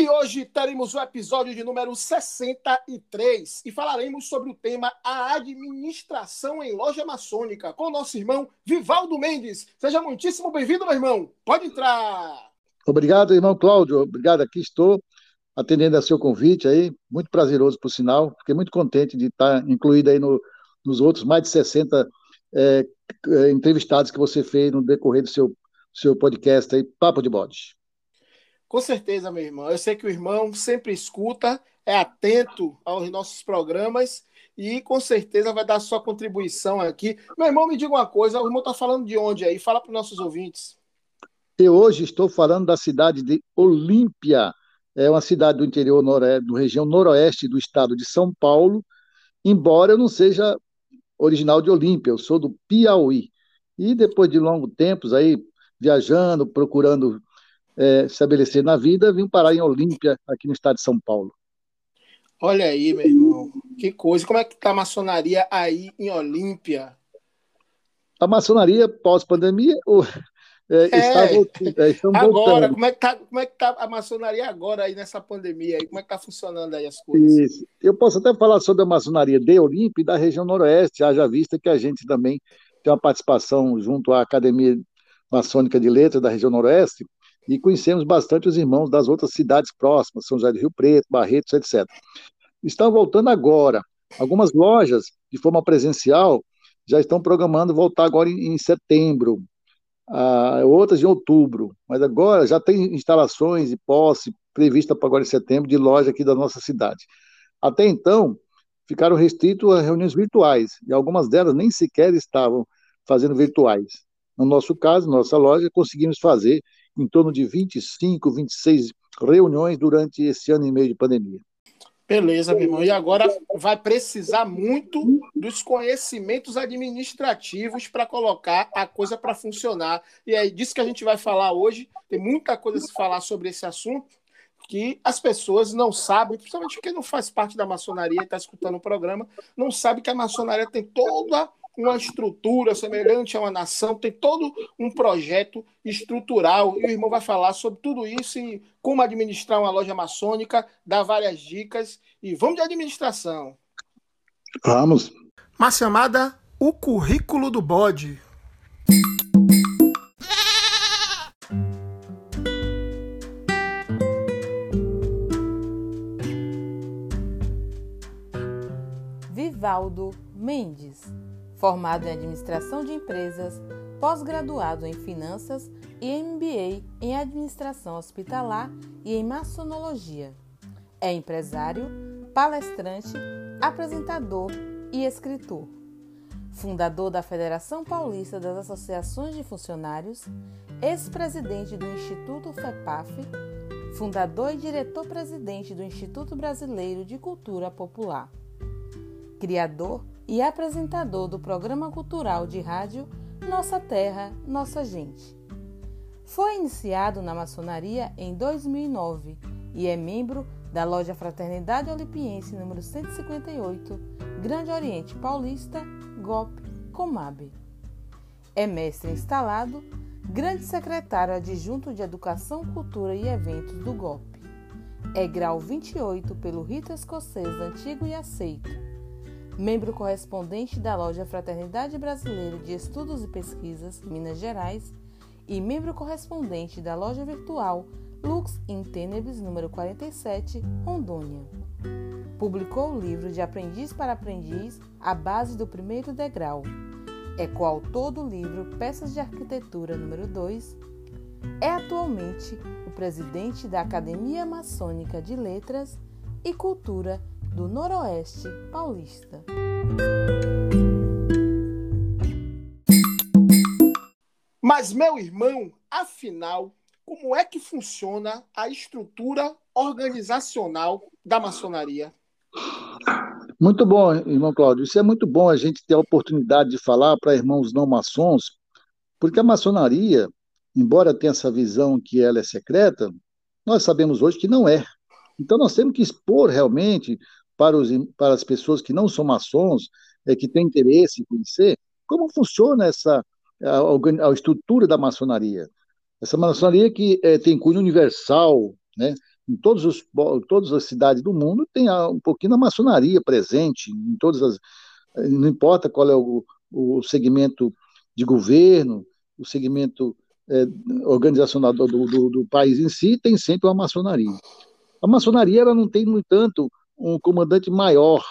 E hoje teremos o episódio de número 63 e falaremos sobre o tema A Administração em Loja Maçônica com o nosso irmão Vivaldo Mendes. Seja muitíssimo bem-vindo, meu irmão. Pode entrar. Obrigado, irmão Cláudio. Obrigado, aqui estou atendendo a seu convite aí. Muito prazeroso, por sinal. Fiquei muito contente de estar incluído aí no, nos outros mais de 60 é, é, entrevistados que você fez no decorrer do seu, seu podcast aí, Papo de Bode. Com certeza, meu irmão. Eu sei que o irmão sempre escuta, é atento aos nossos programas e com certeza vai dar sua contribuição aqui. Meu irmão, me diga uma coisa: o irmão está falando de onde aí? Fala para os nossos ouvintes. Eu hoje estou falando da cidade de Olímpia. É uma cidade do interior, do região noroeste do estado de São Paulo, embora eu não seja original de Olímpia, eu sou do Piauí. E depois de longos tempos aí, viajando, procurando é, estabelecer na vida, vim parar em Olímpia, aqui no estado de São Paulo. Olha aí, meu irmão, que coisa. Como é que está a maçonaria aí em Olímpia? A maçonaria pós-pandemia é, é, está, é, agora, voltando. como é, que está é que tá a maçonaria agora aí nessa pandemia? Aí? Como é que está funcionando aí as coisas? Isso. Eu posso até falar sobre a maçonaria de Olímpia e da região noroeste, haja vista que a gente também tem uma participação junto à Academia Maçônica de Letras da região noroeste, e conhecemos bastante os irmãos das outras cidades próximas, São José do Rio Preto, Barretos, etc. Estão voltando agora. Algumas lojas, de forma presencial, já estão programando voltar agora em, em setembro, ah, outras em outubro, mas agora já tem instalações e posse prevista para agora em setembro de loja aqui da nossa cidade. Até então, ficaram restritos a reuniões virtuais, e algumas delas nem sequer estavam fazendo virtuais. No nosso caso, nossa loja, conseguimos fazer em torno de 25, 26 reuniões durante esse ano e meio de pandemia. Beleza, meu irmão. E agora vai precisar muito dos conhecimentos administrativos para colocar a coisa para funcionar. E é disso que a gente vai falar hoje. Tem muita coisa a se falar sobre esse assunto que as pessoas não sabem, principalmente quem não faz parte da maçonaria e está escutando o programa, não sabe que a maçonaria tem toda uma estrutura semelhante a uma nação, tem todo um projeto estrutural. E o irmão vai falar sobre tudo isso e como administrar uma loja maçônica, dar várias dicas. E vamos de administração. Vamos. Uma chamada O Currículo do Bode. Vivaldo Mendes formado em administração de empresas, pós-graduado em finanças e MBA em administração hospitalar e em maçonologia. É empresário, palestrante, apresentador e escritor. Fundador da Federação Paulista das Associações de Funcionários, ex-presidente do Instituto FEPAF, fundador e diretor-presidente do Instituto Brasileiro de Cultura Popular. Criador e apresentador do programa cultural de rádio Nossa Terra, Nossa Gente. Foi iniciado na maçonaria em 2009 e é membro da loja Fraternidade Olimpiense número 158, Grande Oriente Paulista, GOP, Comab. É mestre instalado, grande secretário adjunto de Educação, Cultura e Eventos do GOP. É grau 28 pelo rito escocês antigo e aceito membro correspondente da loja Fraternidade Brasileira de Estudos e Pesquisas, Minas Gerais, e membro correspondente da loja virtual Lux in Tenebris número 47, Rondônia. Publicou o livro de Aprendiz para Aprendiz, A Base do Primeiro Degrau. É coautor do livro Peças de Arquitetura número 2. É atualmente o presidente da Academia Maçônica de Letras e Cultura do Noroeste Paulista. Mas, meu irmão, afinal, como é que funciona a estrutura organizacional da maçonaria? Muito bom, irmão Cláudio. Isso é muito bom a gente ter a oportunidade de falar para irmãos não maçons, porque a maçonaria, embora tenha essa visão que ela é secreta, nós sabemos hoje que não é. Então nós temos que expor realmente para, os, para as pessoas que não são maçons, é, que têm interesse em conhecer, como funciona essa a, a estrutura da maçonaria. Essa maçonaria que é, tem cunho universal, né? em todos os, todas as cidades do mundo tem um pouquinho da maçonaria presente, em todas as. Não importa qual é o, o segmento de governo, o segmento é, organizacional do, do, do, país em si, tem sempre uma maçonaria. A maçonaria ela não tem, no entanto, um comandante maior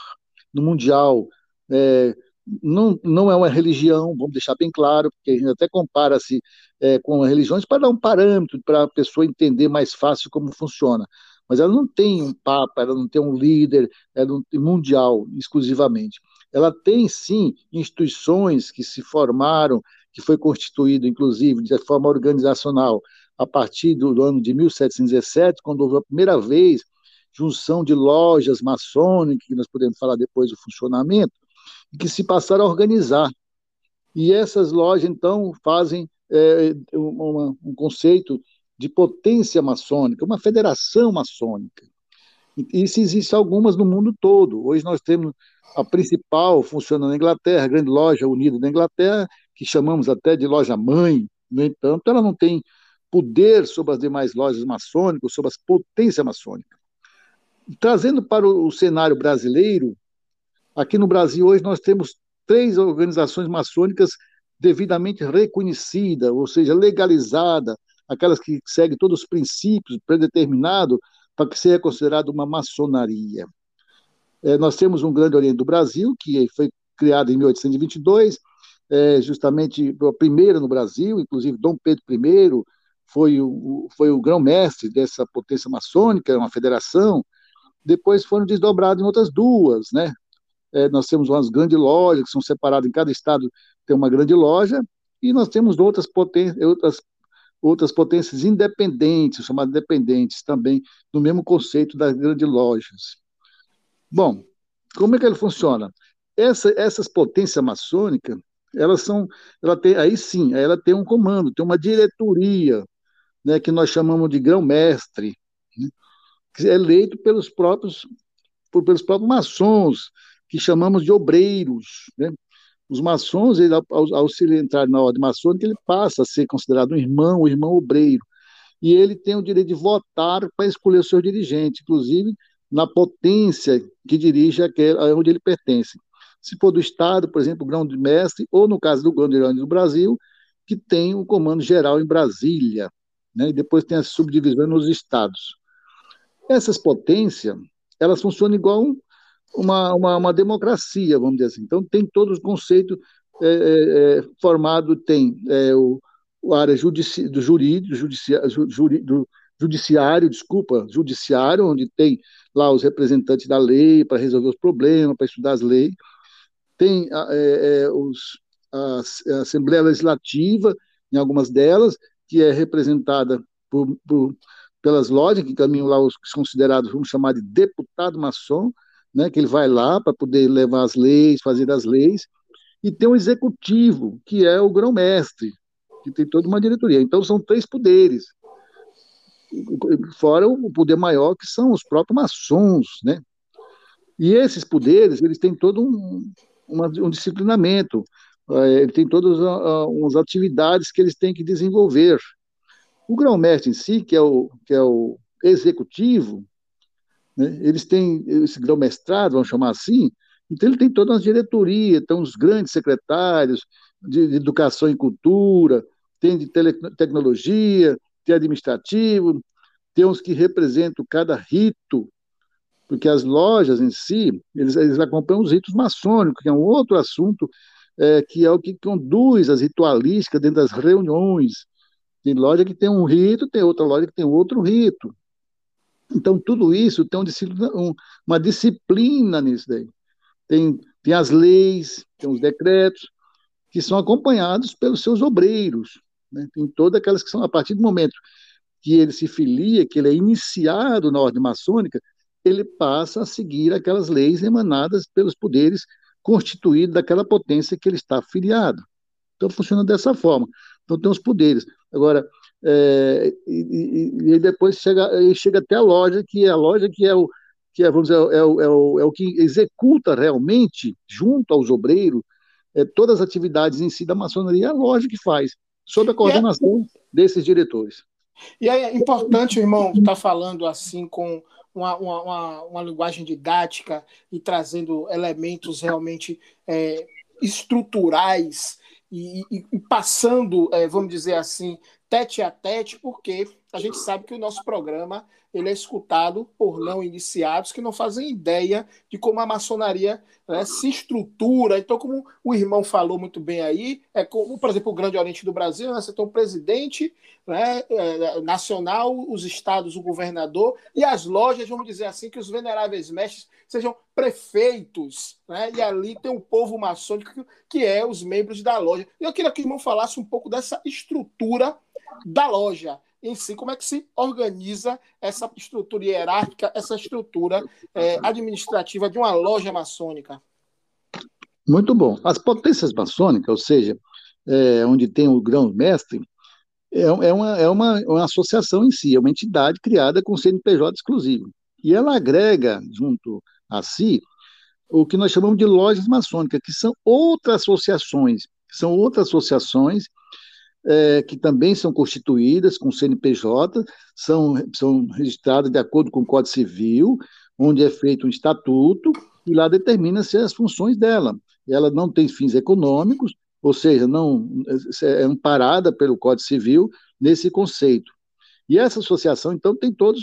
no mundial. É, não, não é uma religião, vamos deixar bem claro, porque a gente até compara-se é, com religiões para dar um parâmetro para a pessoa entender mais fácil como funciona. Mas ela não tem um papa, ela não tem um líder ela não tem mundial exclusivamente. Ela tem sim instituições que se formaram, que foi constituído inclusive de forma organizacional a partir do ano de 1717, quando houve a primeira vez junção de lojas maçônicas, que nós podemos falar depois do funcionamento, que se passaram a organizar. E essas lojas, então, fazem é, uma, um conceito de potência maçônica, uma federação maçônica. E isso existe algumas no mundo todo. Hoje nós temos a principal funcionando na Inglaterra, a grande loja unida da Inglaterra, que chamamos até de loja mãe. No entanto, ela não tem poder sobre as demais lojas maçônicas, sobre as potências maçônicas. Trazendo para o cenário brasileiro, Aqui no Brasil, hoje, nós temos três organizações maçônicas devidamente reconhecidas, ou seja, legalizadas, aquelas que seguem todos os princípios predeterminados para que seja considerado uma maçonaria. É, nós temos um grande Oriente do Brasil, que foi criado em 1822, é, justamente a primeira no Brasil, inclusive Dom Pedro I foi o, foi o grão-mestre dessa potência maçônica, uma federação. Depois foram desdobrados em outras duas, né? é, nós temos umas grandes lojas que são separadas, em cada estado tem uma grande loja, e nós temos outras potências, outras, outras potências independentes, chamadas dependentes também, no mesmo conceito das grandes lojas. Bom, como é que ele funciona? Essa, essas potências maçônicas, elas são, ela tem, aí sim, ela tem um comando, tem uma diretoria, né, que nós chamamos de grão-mestre, né, que é eleito pelos próprios, por, pelos próprios maçons, que chamamos de obreiros. Né? Os maçons, ele, ao, ao se entrar na ordem maçônica, ele passa a ser considerado um irmão, um irmão obreiro. E ele tem o direito de votar para escolher o seu dirigente, inclusive na potência que dirige aquele, onde ele pertence. Se for do Estado, por exemplo, o grão de mestre, ou no caso do grão de do Brasil, que tem o comando geral em Brasília, né? e depois tem as subdivisões nos estados. Essas potências, elas funcionam igual uma, uma, uma democracia, vamos dizer assim. Então, tem todos os conceitos é, é, é formado, tem é, o, o área judici, do jurídico, juri, do judiciário, desculpa, judiciário, onde tem lá os representantes da lei para resolver os problemas, para estudar as leis. Tem é, é, os, a, a, Assembleia Legislativa, em algumas delas, que é representada por, por, pelas lojas que caminham lá os considerados, vamos chamar de deputado maçom, né, que ele vai lá para poder levar as leis, fazer as leis, e tem um executivo, que é o grão-mestre, que tem toda uma diretoria. Então, são três poderes, fora o poder maior, que são os próprios maçons, né? E esses poderes, eles têm todo um, um disciplinamento, é, ele tem todas as atividades que eles têm que desenvolver. O grão-mestre em si, que é o, que é o executivo, né? Eles têm esse grão-mestrado, vamos chamar assim, então ele tem toda uma diretoria, então os grandes secretários de, de educação e cultura, tem de tele, tecnologia, tem administrativo, tem uns que representam cada rito, porque as lojas em si, eles, eles acompanham os ritos maçônicos, que é um outro assunto, é, que é o que conduz as ritualísticas dentro das reuniões. Tem loja que tem um rito, tem outra loja que tem outro rito. Então, tudo isso tem um, uma disciplina nisso daí. Tem, tem as leis, tem os decretos, que são acompanhados pelos seus obreiros. Né? Tem todas aquelas que são, a partir do momento que ele se filia, que ele é iniciado na ordem maçônica, ele passa a seguir aquelas leis emanadas pelos poderes constituídos daquela potência que ele está afiliado. Então, funciona dessa forma. Então, tem os poderes. Agora, é, e, e, e, depois chega, chega até a loja, que é a loja que é o, que é, vamos dizer, é é o, é o que executa realmente, junto aos obreiros, é, todas as atividades em si da maçonaria, é a loja que faz, sob a coordenação é, desses diretores. E é importante, irmão, estar tá falando assim com uma, uma, uma, linguagem didática e trazendo elementos realmente é, estruturais e, e, passando, é, vamos dizer assim, tete a tete, porque a gente sabe que o nosso programa ele é escutado por não iniciados que não fazem ideia de como a maçonaria né, se estrutura. Então, como o irmão falou muito bem aí, é como, por exemplo, o Grande Oriente do Brasil, né, você tem um presidente né, é, nacional, os estados, o governador, e as lojas, vamos dizer assim, que os veneráveis mestres sejam prefeitos, né, e ali tem o povo maçônico, que é os membros da loja. Eu queria que o irmão falasse um pouco dessa estrutura da loja em si, como é que se organiza essa estrutura hierárquica, essa estrutura é, administrativa de uma loja maçônica? Muito bom. As potências maçônicas, ou seja, é, onde tem o grão-mestre, é, é, uma, é uma, uma associação em si, é uma entidade criada com CNPJ exclusivo. E ela agrega, junto a si, o que nós chamamos de lojas maçônicas, que são outras associações, são outras associações é, que também são constituídas com CNPJ, são, são registradas de acordo com o Código Civil, onde é feito um estatuto, e lá determina-se as funções dela. Ela não tem fins econômicos, ou seja, não é amparada pelo Código Civil nesse conceito. E essa associação, então, tem todas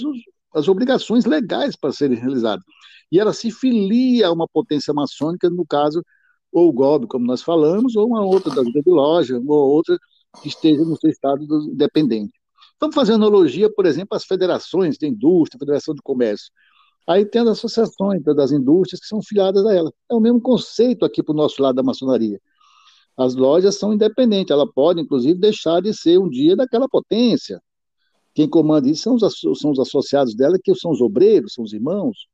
as obrigações legais para serem realizadas. E ela se filia a uma potência maçônica, no caso, ou o GOB, como nós falamos, ou uma outra da vida de loja, ou outra que esteja no seu estado independente. Vamos fazer analogia, por exemplo, às federações de indústria, federação de comércio. Aí tem as associações das indústrias que são filiadas a ela. É o mesmo conceito aqui para o nosso lado da maçonaria. As lojas são independentes, ela pode, inclusive, deixar de ser um dia daquela potência. Quem comanda isso são os, são os associados dela, que são os obreiros, são os irmãos.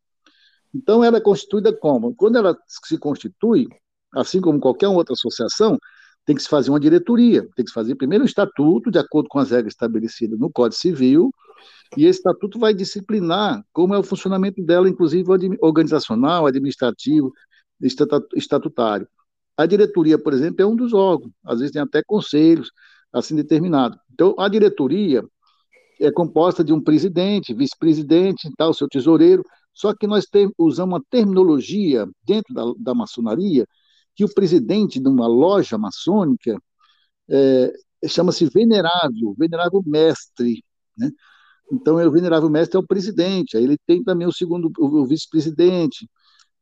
Então, ela é constituída como? Quando ela se constitui, assim como qualquer outra associação, tem que se fazer uma diretoria, tem que se fazer primeiro um estatuto, de acordo com as regras estabelecidas no Código Civil, e esse estatuto vai disciplinar como é o funcionamento dela, inclusive organizacional, administrativo, estatutário. A diretoria, por exemplo, é um dos órgãos, às vezes tem até conselhos assim determinados. Então, a diretoria é composta de um presidente, vice-presidente, tal, seu tesoureiro, só que nós usamos uma terminologia dentro da, da maçonaria que o presidente de uma loja maçônica é, chama-se venerável, venerável mestre, né? Então, o venerável mestre é o presidente, aí ele tem também o segundo, o, vice-presidente,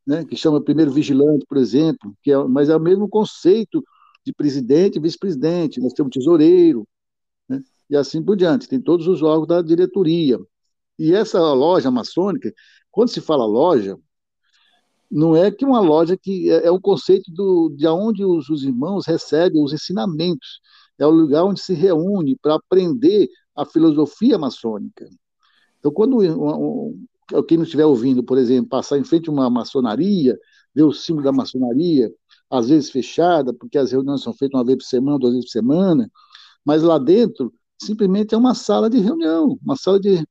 né, que chama primeiro vigilante, por exemplo, que é, mas é o mesmo conceito de presidente e vice-presidente, nós temos tesoureiro, né, e assim por diante, tem todos os órgãos da diretoria. E essa loja maçônica, quando se fala loja, não é que uma loja que é, é o conceito do, de onde os, os, irmãos recebem os ensinamentos, é o lugar onde se reúne para aprender a filosofia maçônica. Então, quando um, um, quem não estiver ouvindo, por exemplo, passar em frente a uma maçonaria, ver o símbolo da maçonaria, às vezes fechada, porque as reuniões são feitas uma vez por semana, duas vezes por semana, mas lá dentro simplesmente é uma sala de reunião, uma sala de,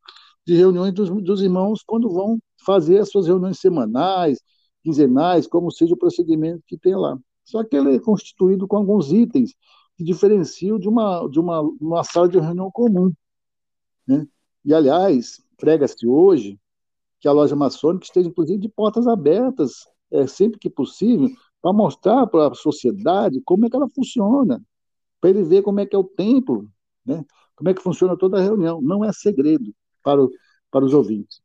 de reuniões dos, dos irmãos quando vão fazer as suas reuniões semanais, quinzenais, como seja o procedimento que tem lá. Só que ele é constituído com alguns itens que diferenciam de uma, de uma, uma sala de reunião comum. Né? E, aliás, prega-se hoje que a loja maçônica esteja, inclusive, de portas abertas, é, sempre que possível, para mostrar para a sociedade como é que ela funciona, para ele ver como é que é o templo, né? como é que funciona toda a reunião. Não é segredo para, o, para os ouvintes.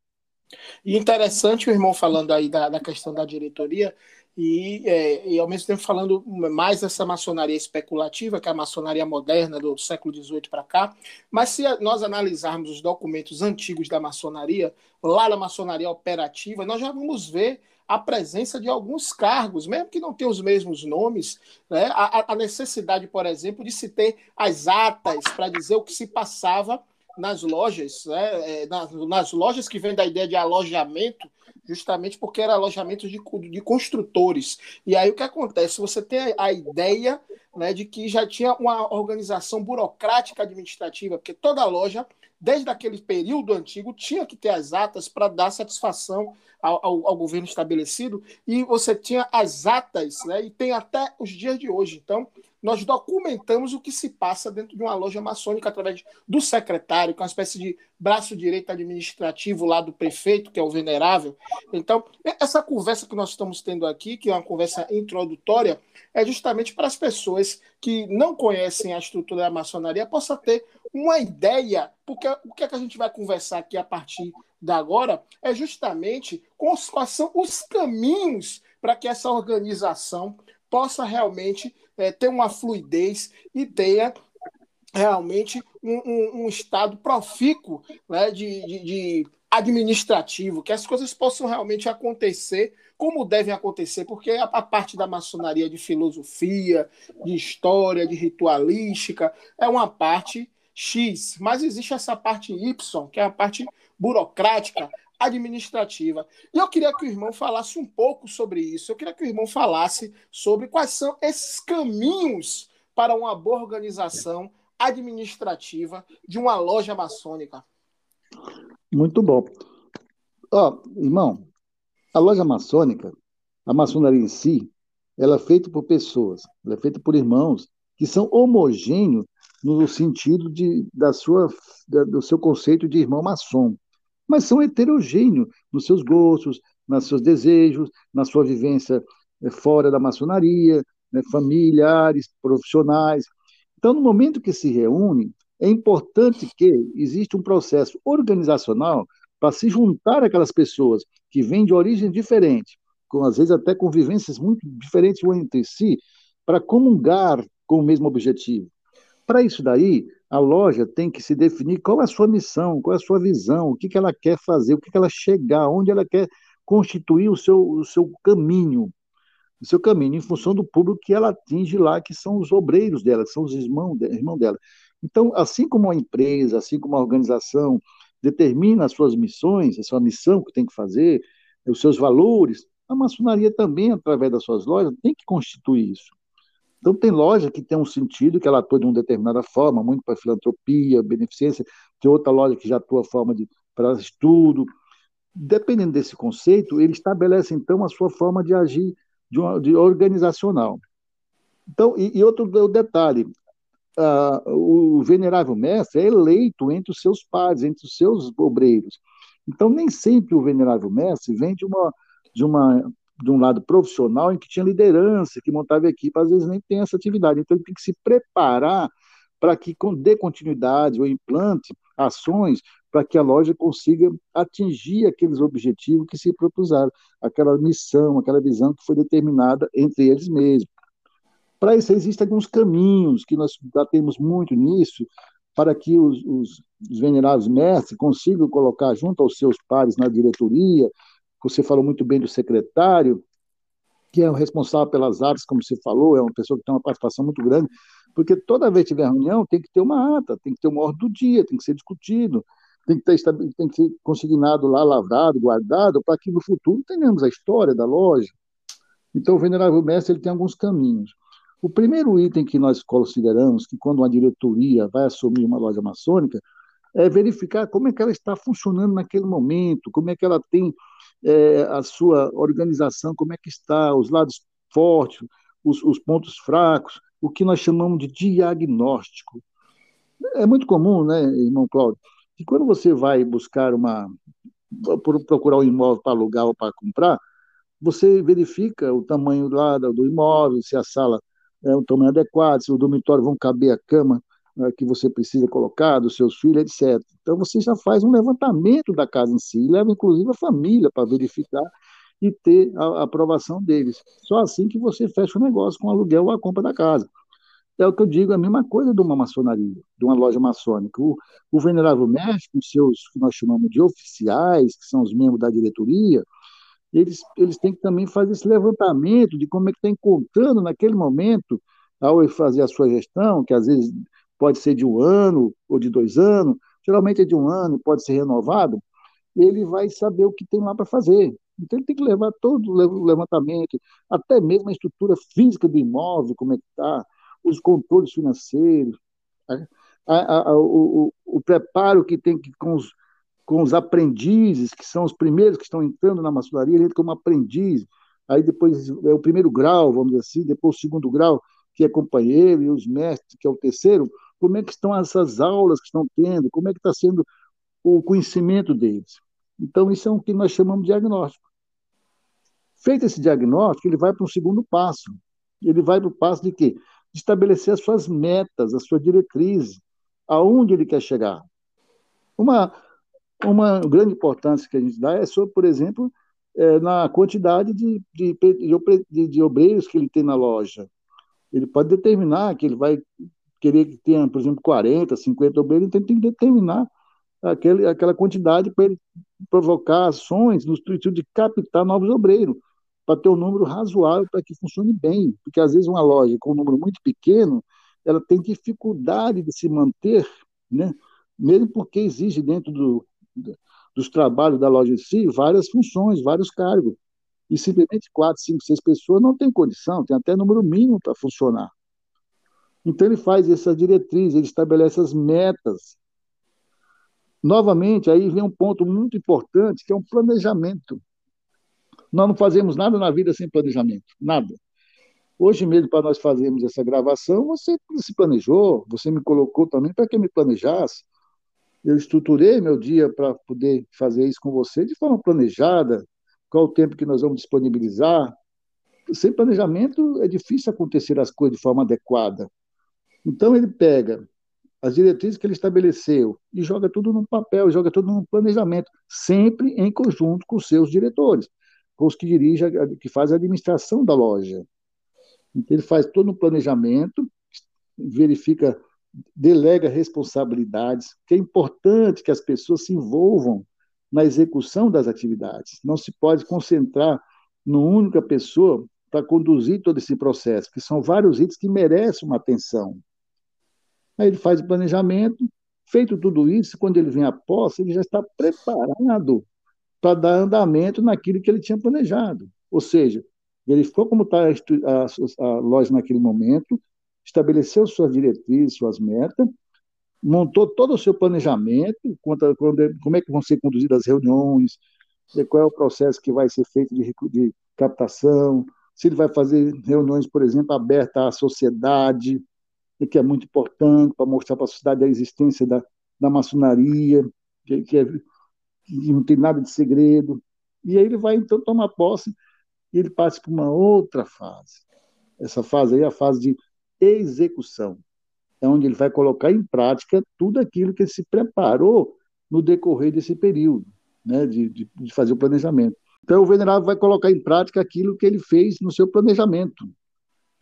E interessante o irmão falando aí da, da questão da diretoria e, é, e, ao mesmo tempo falando mais dessa maçonaria especulativa, que é a maçonaria moderna do século XVIII para cá. Mas se nós analisarmos os documentos antigos da maçonaria, lá na maçonaria operativa, nós já vamos ver a presença de alguns cargos, mesmo que não tenham os mesmos nomes, né? a, a necessidade, por exemplo, de se ter as atas para dizer o que se passava nas lojas, né, é, nas, nas, lojas que vem da ideia de alojamento, justamente porque era alojamento de, de construtores. E aí o que acontece? Você tem a, ideia né, de que já tinha uma organização burocrática administrativa, porque toda loja, desde aquele período antigo, tinha que ter as atas para dar satisfação ao, ao, ao, governo estabelecido, e você tinha as atas, né, e tem até os dias de hoje. Então, nós documentamos o que se passa dentro de uma loja maçônica através do secretário, é uma espécie de braço direito administrativo lá do prefeito, que é o venerável. Então, essa conversa que nós estamos tendo aqui, que é uma conversa introdutória, é justamente para as pessoas que não conhecem a estrutura da maçonaria possa ter uma ideia, porque o que, é que a gente vai conversar aqui a partir da agora é justamente quais são os caminhos para que essa organização possa realmente é, ter uma fluidez e tenha realmente um, um, um estado profícuo né, de, de, de administrativo, que as coisas possam realmente acontecer como devem acontecer, porque a, a, parte da maçonaria de filosofia, de história, de ritualística, é uma parte X, mas existe essa parte Y, que é a parte burocrática, administrativa. E eu queria que o irmão falasse um pouco sobre isso. Eu queria que o irmão falasse sobre quais são esses caminhos para uma boa organização administrativa de uma loja maçônica. Muito bom. Ó, irmão, a loja maçônica, a maçonaria em si, ela é feita por pessoas, ela é feita por irmãos que são homogêneos no sentido de, da sua, da, do seu conceito de irmão maçom mas são heterogêneos nos seus gostos, nos seus desejos, na sua vivência eh, fora da maçonaria, né, familiares, profissionais. Então, no momento que se reúnem, é importante que exista um processo organizacional para se juntar aquelas pessoas que vêm de origem diferente, com às vezes até convivências muito diferentes entre si, para comungar com o mesmo objetivo. Para isso daí, a loja tem que se definir qual é a sua missão, qual é a sua visão, o que, que ela quer fazer, o que, que ela chegar, onde ela quer constituir o seu, o seu caminho, o seu caminho em função do público que ela atinge lá, que são os obreiros dela, que são os irmãos, irmão dela. Então, assim como a empresa, assim como a organização determina as suas missões, a sua missão que tem que fazer, os seus valores, a maçonaria também, através das suas lojas, tem que constituir isso. Então, tem loja que tem um sentido, que ela atua de uma determinada forma, muito para filantropia, beneficência, tem outra loja que já atua forma de para estudo. Dependendo desse conceito, ele estabelece, então, a sua forma de agir de, uma, de organizacional. Então, e, e outro detalhe, uh, o venerável mestre é eleito entre os seus pares, entre os seus obreiros. Então, nem sempre o venerável mestre vem de uma, de uma de um lado profissional em que tinha liderança, que montava equipe, às vezes nem tem essa atividade. Então ele tem que se preparar para que dê continuidade ou implante ações para que a loja consiga atingir aqueles objetivos que se propuseram, aquela missão, aquela visão que foi determinada entre eles mesmos. Para isso existem alguns caminhos que nós temos muito nisso, para que os, os, os venerados mestres consigam colocar junto aos seus pares na diretoria, você falou muito bem do secretário, que é o responsável pelas artes, como você falou, é uma pessoa que tem uma participação muito grande, porque toda vez que tiver reunião tem que ter uma ata, tem que ter uma ordem do dia, tem que ser discutido, tem que, ter, tem que ser consignado lá, lavrado, guardado, para que no futuro tenhamos a história da loja. Então, o venerável mestre ele tem alguns caminhos. O primeiro item que nós consideramos que quando uma diretoria vai assumir uma loja maçônica é verificar como é que ela está funcionando naquele momento, como é que ela tem é, a sua organização, como é que está, os lados fortes, os, os pontos fracos, o que nós chamamos de diagnóstico. É muito comum, né, irmão Cláudio, que quando você vai buscar uma, procurar um imóvel para alugar ou para comprar, você verifica o tamanho lá do imóvel, se a sala é um tamanho adequado, se o dormitório vão caber a cama né, que você precisa colocar, dos seus filhos, etc. Então você já faz um levantamento da casa em si, leva inclusive a família para verificar e ter a, aprovação deles. Só assim que você fecha o negócio com o aluguel ou a compra da casa. É o que eu digo, é a mesma coisa de uma maçonaria, de uma loja maçônica. O, o venerável mestre, com seus, que nós chamamos de oficiais, que são os membros da diretoria, eles, eles têm que também fazer esse levantamento de como é que está encontrando naquele momento, ao fazer a sua gestão, que às vezes pode ser de um ano ou de dois anos, geralmente é de um ano, pode ser renovado, ele vai saber o que tem lá para fazer. Então ele tem que levar todo o levantamento, até mesmo a estrutura física do imóvel, como é que está, os controles financeiros, a, a, a, o, o, preparo que tem que com os, com os aprendizes, que são os primeiros que estão entrando na maçonaria, ele entra como aprendiz, aí depois é o primeiro grau, vamos dizer assim, depois o segundo grau, que é companheiro, e os mestres, que é o terceiro, como é que estão essas aulas que estão tendo, como é que está sendo o conhecimento deles. Então, isso é o que nós chamamos de diagnóstico. Feito esse diagnóstico, ele vai para um segundo passo. Ele vai para o passo de quê? De estabelecer as suas metas, a sua diretriz, aonde ele quer chegar. Uma, uma grande importância que a gente dá é sobre, por exemplo, é, na quantidade de, de, de, de obreiros que ele tem na loja. Ele pode determinar que ele vai querer que tenha, por exemplo, 40, 50 obreiros, então tem que determinar aquele, aquela quantidade para ele provocar ações no intuito de captar novos obreiros, para ter um número razoável para que funcione bem. Porque, às vezes, uma loja com um número muito pequeno, ela tem dificuldade de se manter, né? mesmo porque exige dentro do, dos trabalhos da loja em si várias funções, vários cargos. E simplesmente quatro, cinco, seis pessoas não tem condição, tem até número mínimo para funcionar. Então ele faz essa diretriz, ele estabelece as metas Novamente, aí vem um ponto muito importante, que é um planejamento. Nós não fazemos nada na vida sem planejamento, nada. Hoje mesmo, para nós fazermos essa gravação, você se planejou, você me colocou também para que eu me planejasse. Eu estruturei meu dia para poder fazer isso com você de forma planejada, qual o tempo que nós vamos disponibilizar. Sem planejamento é difícil acontecer as coisas de forma adequada. Então ele pega as diretrizes que ele estabeleceu e joga tudo num papel, joga tudo num planejamento, sempre em conjunto com os seus diretores, com os que dirigem, que fazem a administração da loja. Então, ele faz todo um planejamento, verifica, delega responsabilidades, que é importante que as pessoas se envolvam na execução das atividades. Não se pode concentrar numa única pessoa para conduzir todo esse processo, que são vários itens que merecem uma atenção. Aí ele faz o planejamento, feito tudo isso, quando ele vem à posse, ele já está preparado para dar andamento naquilo que ele tinha planejado. Ou seja, ele ficou como está a, a, a loja naquele momento, estabeleceu suas diretrizes, suas metas, montou todo o seu planejamento, quanto, quando, como é que vão ser conduzidas as reuniões, qual é o processo que vai ser feito de, de captação, se ele vai fazer reuniões, por exemplo, abertas à sociedade, que é muito importante para mostrar para a sociedade a existência da, da maçonaria, que, que, é, que não tem nada de segredo. E aí ele vai, então, tomar posse e ele passa para uma outra fase. Essa fase aí é a fase de execução. É onde ele vai colocar em prática tudo aquilo que ele se preparou no decorrer desse período, né, de, de, de fazer o planejamento. Então, o venerável vai colocar em prática aquilo que ele fez no seu planejamento,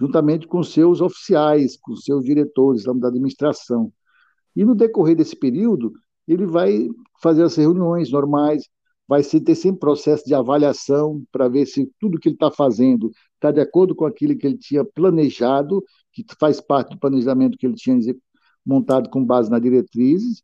juntamente com seus oficiais, com seus diretores da administração. E no decorrer desse período, ele vai fazer as reuniões normais, vai ter sempre processo de avaliação para ver se tudo que ele está fazendo está de acordo com aquilo que ele tinha planejado, que faz parte do planejamento que ele tinha montado com base nas diretrizes.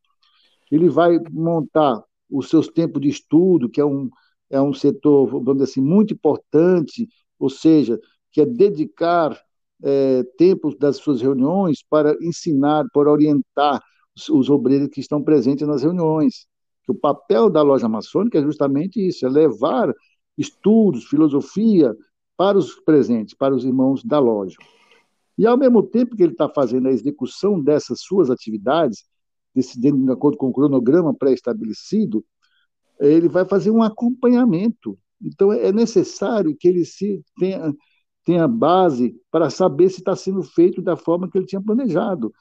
Ele vai montar os seus tempos de estudo, que é um, é um setor, vamos dizer assim, muito importante, ou seja, que é dedicar é, tempo das suas reuniões para ensinar, para orientar os, os obreiros que estão presentes nas reuniões. o papel da loja maçônica é justamente isso, é levar estudos, filosofia para os presentes, para os irmãos da loja. E, ao mesmo tempo que ele está fazendo a execução dessas suas atividades, decidindo de acordo com o cronograma pré-estabelecido, ele vai fazer um acompanhamento. Então, é necessário que ele se tenha, tenha base para saber se está sendo feito da forma que ele tinha planejado,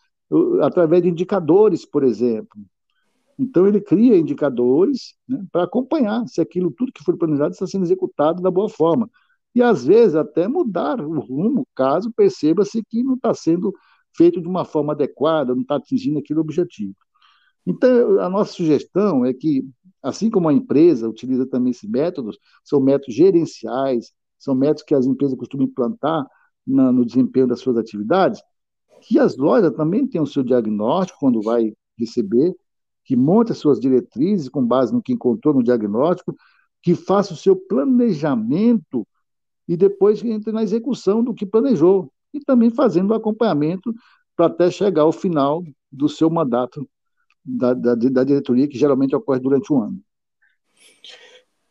através de indicadores, por exemplo. Então, ele cria indicadores né, para acompanhar se aquilo, tudo que foi planejado, está sendo executado da boa forma. E, às vezes, até mudar o rumo, caso perceba-se que não está sendo feito de uma forma adequada, não está atingindo aquele objetivo. Então, a nossa sugestão é que, assim como a empresa utiliza também esses métodos, são métodos gerenciais, são métodos que as empresas costumam implantar na, no desempenho das suas atividades, que as lojas também tenham o seu diagnóstico quando vai receber, que monte as suas diretrizes com base no que encontrou no diagnóstico, que faça o seu planejamento e depois entre na execução do que planejou. E também fazendo o acompanhamento para até chegar ao final do seu mandato da, da, da diretoria, que geralmente ocorre durante um ano.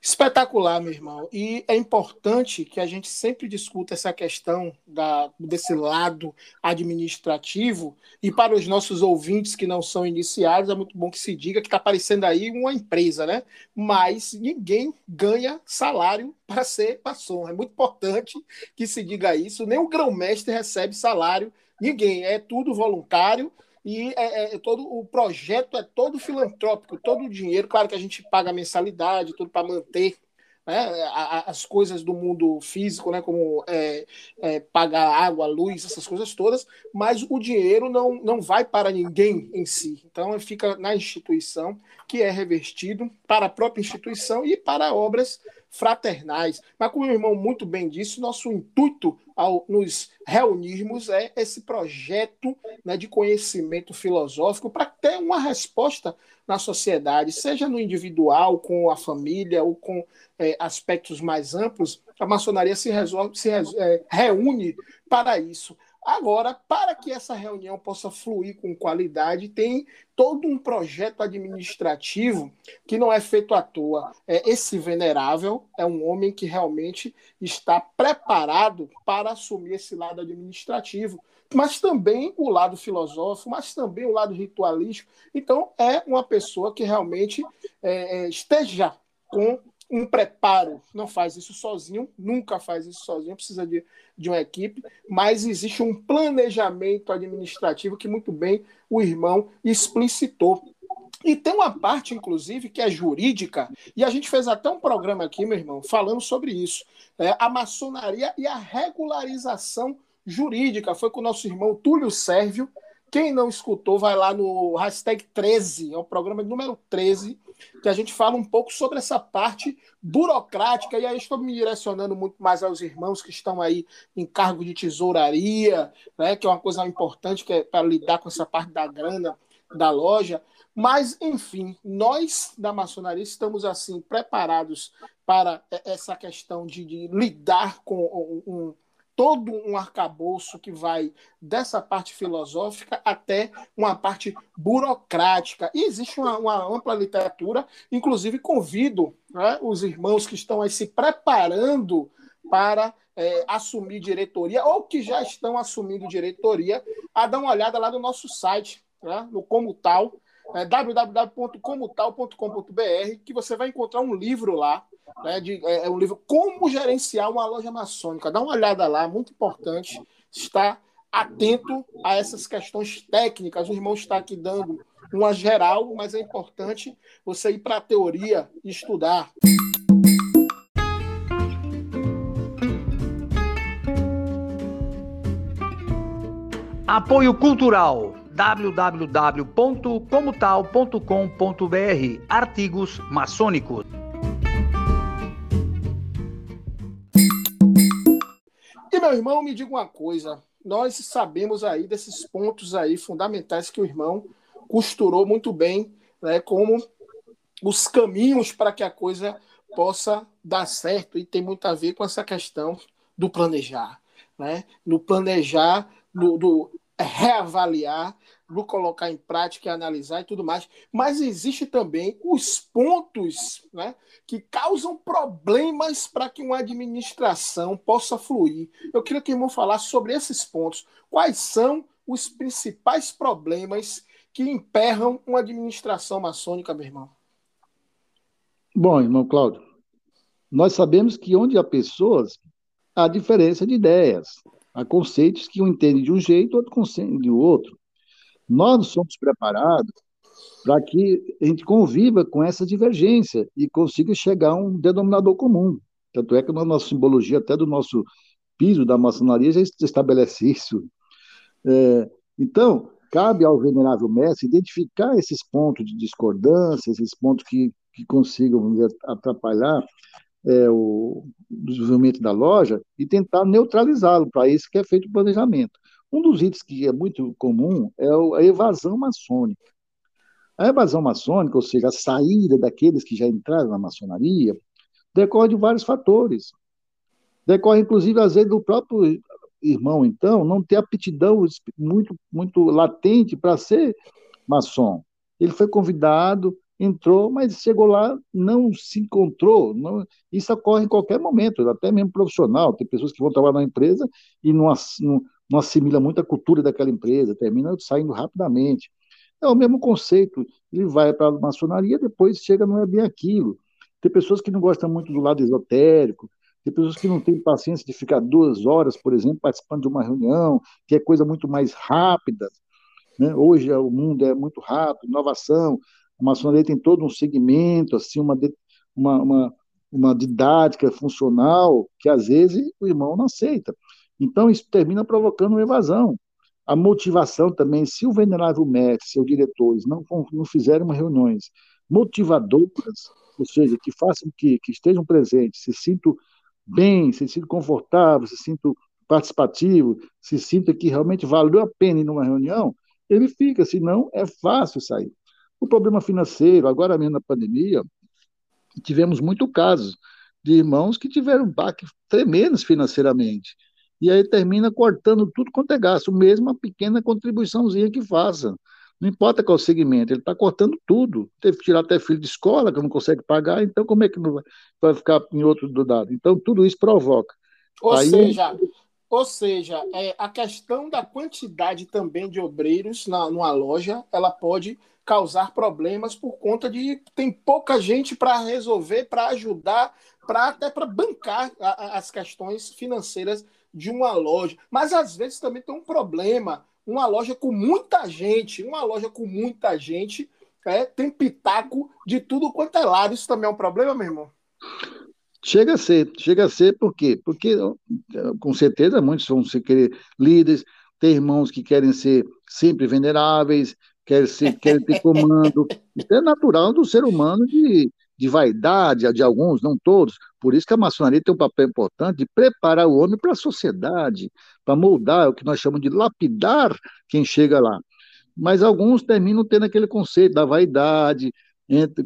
Espetacular, meu irmão. E é importante que a gente sempre discuta essa questão da, desse lado administrativo. E para os nossos ouvintes que não são iniciados, é muito bom que se diga que está aparecendo aí uma empresa, né? Mas ninguém ganha salário para ser maçom. É muito importante que se diga isso. Nem o grão-mestre recebe salário, ninguém. É tudo voluntário e é, é, todo o projeto é todo filantrópico, todo o dinheiro, claro que a gente paga mensalidade, tudo para manter né, as coisas do mundo físico, né, como é, é, pagar água, luz, essas coisas todas, mas o dinheiro não, não vai para ninguém em si. Então, fica na instituição, que é revertido para a própria instituição e para obras fraternais. Mas, como o irmão muito bem disse, nosso intuito ao nos reunirmos é esse projeto né, de conhecimento filosófico para ter uma resposta na sociedade, seja no individual, com a família ou com é, aspectos mais amplos. A maçonaria se, resolve, se é, reúne para isso. Agora, para que essa reunião possa fluir com qualidade, tem todo um projeto administrativo que não é feito à toa. É, esse venerável é um homem que realmente está preparado para assumir esse lado administrativo, mas também o lado filosófico, mas também o lado ritualístico. Então, é uma pessoa que realmente é, é esteja com um preparo, não faz isso sozinho, nunca faz isso sozinho, precisa de, de uma equipe, mas existe um planejamento administrativo que muito bem o irmão explicitou. E tem uma parte, inclusive, que é jurídica, e a gente fez até um programa aqui, meu irmão, falando sobre isso. É, a maçonaria e a regularização jurídica. Foi com o nosso irmão Túlio Sérvio. Quem não escutou, vai lá no hashtag 13, é o programa número 13, que a gente fala um pouco sobre essa parte burocrática, e aí estou me direcionando muito mais aos irmãos que estão aí em cargo de tesouraria, né, que é uma coisa importante que é para lidar com essa parte da grana da loja. Mas, enfim, nós da maçonaria estamos assim preparados para essa questão de, de lidar com um, um todo um arcabouço que vai dessa parte filosófica até uma parte burocrática. E existe uma, uma ampla literatura, inclusive convido né, os irmãos que estão aí se preparando para é, assumir diretoria ou que já estão assumindo diretoria a dar uma olhada lá no nosso site, né, no Como Tal, é, www.comotal.com.br, que você vai encontrar um livro lá né, de, é, é um livro Como Gerenciar uma Loja Maçônica. Dá uma olhada lá, muito importante. Está atento a essas questões técnicas. O irmão está aqui dando uma geral, mas é importante você ir para a teoria e estudar. Apoio Cultural www.comotal.com.br Artigos maçônicos. Meu irmão, me diga uma coisa. Nós sabemos aí desses pontos aí fundamentais que o irmão costurou muito bem, né, como os caminhos para que a coisa possa dar certo e tem muito a ver com essa questão do planejar, né? No planejar, no, do reavaliar colocar em prática e analisar e tudo mais. Mas existe também os pontos né, que causam problemas para que uma administração possa fluir. Eu queria que o irmão falasse sobre esses pontos. Quais são os principais problemas que emperram uma administração maçônica, meu irmão? Bom, irmão Cláudio, nós sabemos que onde há pessoas, há diferença de ideias. Há conceitos que um entende de um jeito, outro de outro. Nós somos preparados para que a gente conviva com essa divergência e consiga chegar a um denominador comum. Tanto é que na nossa simbologia, até do nosso piso da maçonaria, já estabelece isso. É, então, cabe ao venerável mestre identificar esses pontos de discordância, esses pontos que, que consigam atrapalhar é, o desenvolvimento da loja e tentar neutralizá-lo. Para isso que é feito o planejamento. Um dos itens que é muito comum é a evasão maçônica. A evasão maçônica, ou seja, a saída daqueles que já entraram na maçonaria, decorre de vários fatores. Decorre, inclusive, às vezes, do próprio irmão, então, não ter aptidão muito, muito latente para ser maçom. Ele foi convidado, entrou, mas chegou lá, não se encontrou. Não, isso ocorre em qualquer momento, até mesmo profissional. Tem pessoas que vão trabalhar na empresa e não, não, não assimila muito a cultura daquela empresa, termina saindo rapidamente. É o mesmo conceito. Ele vai para a maçonaria, depois chega, não é bem aquilo. Tem pessoas que não gostam muito do lado esotérico, tem pessoas que não têm paciência de ficar duas horas, por exemplo, participando de uma reunião, que é coisa muito mais rápida. Né? Hoje o mundo é muito rápido, inovação. A maçonaria tem todo um segmento, assim, uma, uma, uma, uma didática funcional que às vezes o irmão não aceita. Então isso termina provocando uma evasão. A motivação também, se o venerável mestre, seus diretores, não, não fizerem reuniões motivadoras, ou seja, que façam que, que estejam presentes, se sintam bem, se sintam confortáveis, se sintam participativo, se sinta que realmente valeu a pena ir numa reunião, ele fica, senão é fácil sair. O problema financeiro, agora mesmo na pandemia, tivemos muitos casos de irmãos que tiveram baques tremendos financeiramente. E aí termina cortando tudo quanto é gasto, mesmo uma pequena contribuiçãozinha que faça. Não importa qual segmento, ele está cortando tudo. Teve que tirar até filho de escola, que não consegue pagar, então como é que não vai, vai ficar em outro do dado? Então tudo isso provoca. Ou aí, seja, ou seja, é, a questão da quantidade também de obreiros na, numa loja, ela pode causar problemas por conta de tem pouca gente para resolver, para ajudar, para até para bancar a, a, as questões financeiras de uma loja. Mas às vezes também tem um problema, uma loja com muita gente, uma loja com muita gente, é, tem pitaco de tudo quanto é lado. Isso também é um problema, meu irmão? Chega a ser, chega a ser por quê? Porque, com certeza, muitos vão se querer líderes, tem irmãos que querem ser sempre veneráveis, querem, ser, querem ter comando. Isso é natural do ser humano de, de vaidade, de alguns, não todos. Por isso que a maçonaria tem um papel importante de preparar o homem para a sociedade, para moldar, é o que nós chamamos de lapidar quem chega lá. Mas alguns terminam tendo aquele conceito da vaidade,